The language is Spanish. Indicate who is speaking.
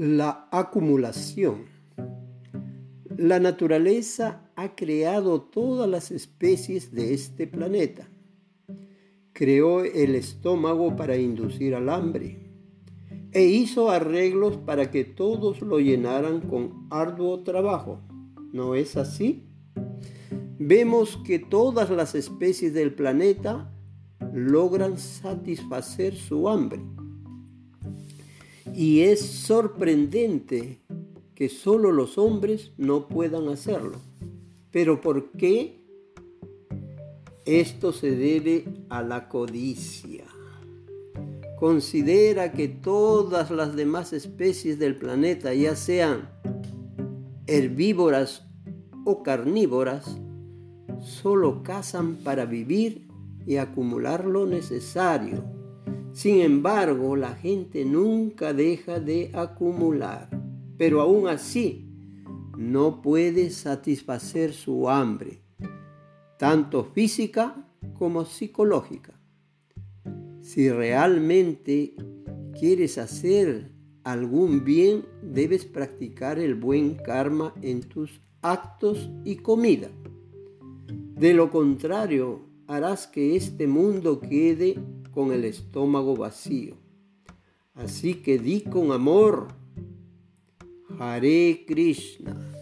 Speaker 1: La acumulación. La naturaleza ha creado todas las especies de este planeta. Creó el estómago para inducir al hambre e hizo arreglos para que todos lo llenaran con arduo trabajo. ¿No es así? Vemos que todas las especies del planeta logran satisfacer su hambre. Y es sorprendente que solo los hombres no puedan hacerlo. Pero ¿por qué? Esto se debe a la codicia. Considera que todas las demás especies del planeta, ya sean herbívoras o carnívoras, solo cazan para vivir y acumular lo necesario. Sin embargo, la gente nunca deja de acumular, pero aún así no puede satisfacer su hambre, tanto física como psicológica. Si realmente quieres hacer algún bien, debes practicar el buen karma en tus actos y comida. De lo contrario, harás que este mundo quede con el estómago vacío. Así que di con amor, Hare Krishna.